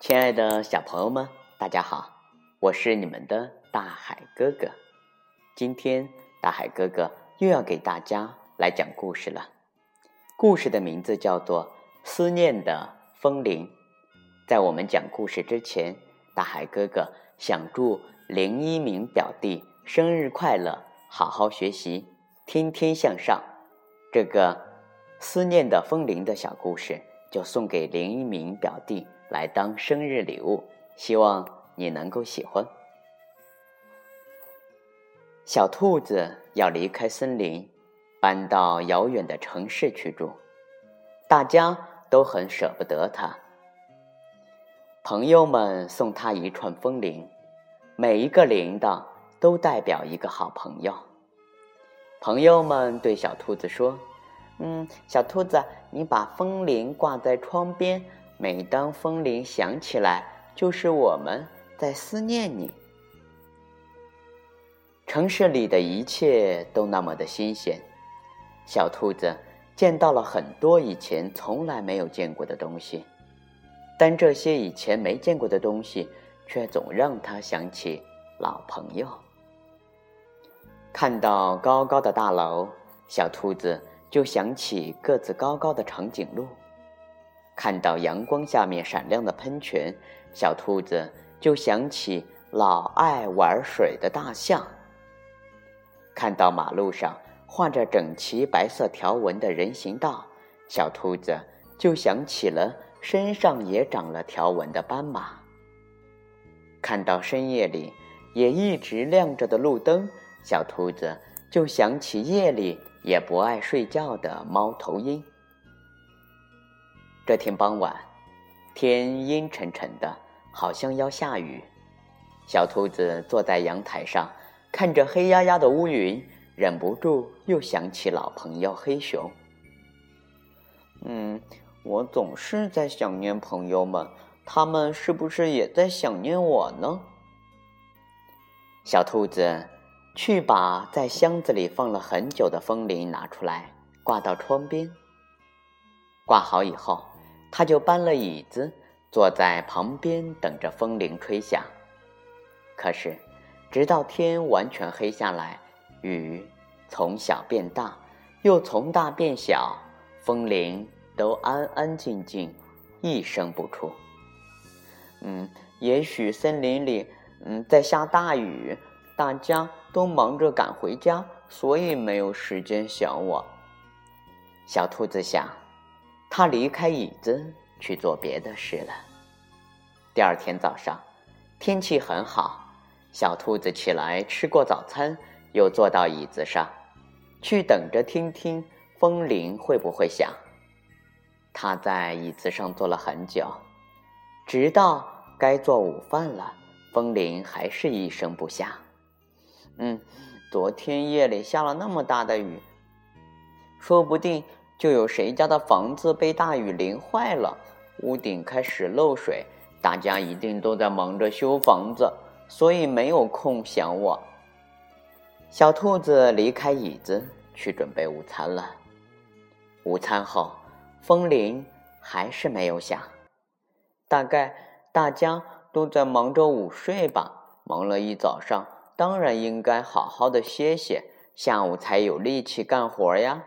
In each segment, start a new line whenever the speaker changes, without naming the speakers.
亲爱的小朋友们，大家好，我是你们的大海哥哥。今天大海哥哥又要给大家来讲故事了。故事的名字叫做《思念的风铃》。在我们讲故事之前，大海哥哥想祝林一鸣表弟生日快乐，好好学习，天天向上。这个《思念的风铃》的小故事就送给林一鸣表弟。来当生日礼物，希望你能够喜欢。小兔子要离开森林，搬到遥远的城市去住，大家都很舍不得它。朋友们送它一串风铃，每一个铃铛都代表一个好朋友。朋友们对小兔子说：“嗯，小兔子，你把风铃挂在窗边。”每当风铃响起来，就是我们在思念你。城市里的一切都那么的新鲜，小兔子见到了很多以前从来没有见过的东西，但这些以前没见过的东西，却总让它想起老朋友。看到高高的大楼，小兔子就想起个子高高的长颈鹿。看到阳光下面闪亮的喷泉，小兔子就想起老爱玩水的大象。看到马路上画着整齐白色条纹的人行道，小兔子就想起了身上也长了条纹的斑马。看到深夜里也一直亮着的路灯，小兔子就想起夜里也不爱睡觉的猫头鹰。这天傍晚，天阴沉沉的，好像要下雨。小兔子坐在阳台上，看着黑压压的乌云，忍不住又想起老朋友黑熊。嗯，我总是在想念朋友们，他们是不是也在想念我呢？小兔子去把在箱子里放了很久的风铃拿出来，挂到窗边。挂好以后。他就搬了椅子，坐在旁边等着风铃吹响。可是，直到天完全黑下来，雨从小变大，又从大变小，风铃都安安静静，一声不出。嗯，也许森林里嗯在下大雨，大家都忙着赶回家，所以没有时间想我。小兔子想。他离开椅子去做别的事了。第二天早上，天气很好，小兔子起来吃过早餐，又坐到椅子上，去等着听听风铃会不会响。他在椅子上坐了很久，直到该做午饭了，风铃还是一声不响。嗯，昨天夜里下了那么大的雨，说不定。就有谁家的房子被大雨淋坏了，屋顶开始漏水，大家一定都在忙着修房子，所以没有空想我。小兔子离开椅子去准备午餐了。午餐后，风铃还是没有响，大概大家都在忙着午睡吧。忙了一早上，当然应该好好的歇歇，下午才有力气干活呀。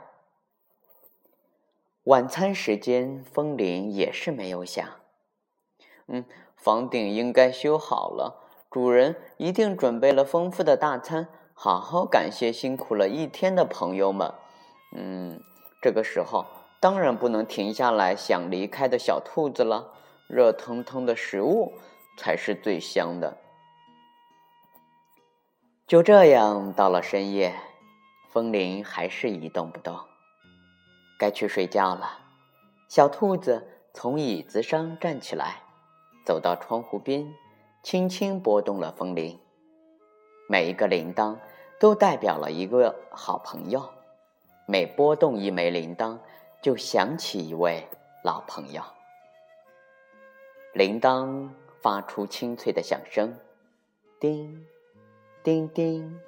晚餐时间，风铃也是没有响。嗯，房顶应该修好了，主人一定准备了丰富的大餐，好好感谢辛苦了一天的朋友们。嗯，这个时候当然不能停下来想离开的小兔子了，热腾腾的食物才是最香的。就这样，到了深夜，风铃还是一动不动。该去睡觉了，小兔子从椅子上站起来，走到窗户边，轻轻拨动了风铃。每一个铃铛都代表了一个好朋友，每拨动一枚铃铛，就想起一位老朋友。铃铛发出清脆的响声，叮，叮叮，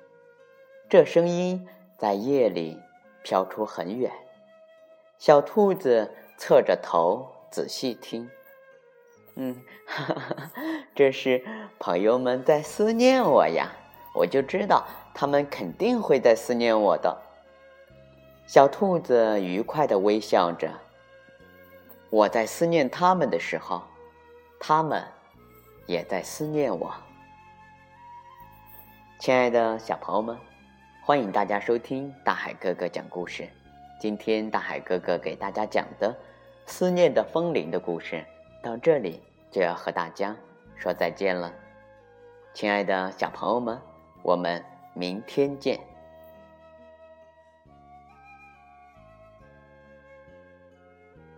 这声音在夜里飘出很远。小兔子侧着头仔细听。嗯，哈哈，这是朋友们在思念我呀！我就知道他们肯定会在思念我的。小兔子愉快的微笑着。我在思念他们的时候，他们也在思念我。亲爱的小朋友们，欢迎大家收听大海哥哥讲故事。今天大海哥哥给大家讲的《思念的风铃》的故事到这里就要和大家说再见了。亲爱的小朋友们，我们明天见。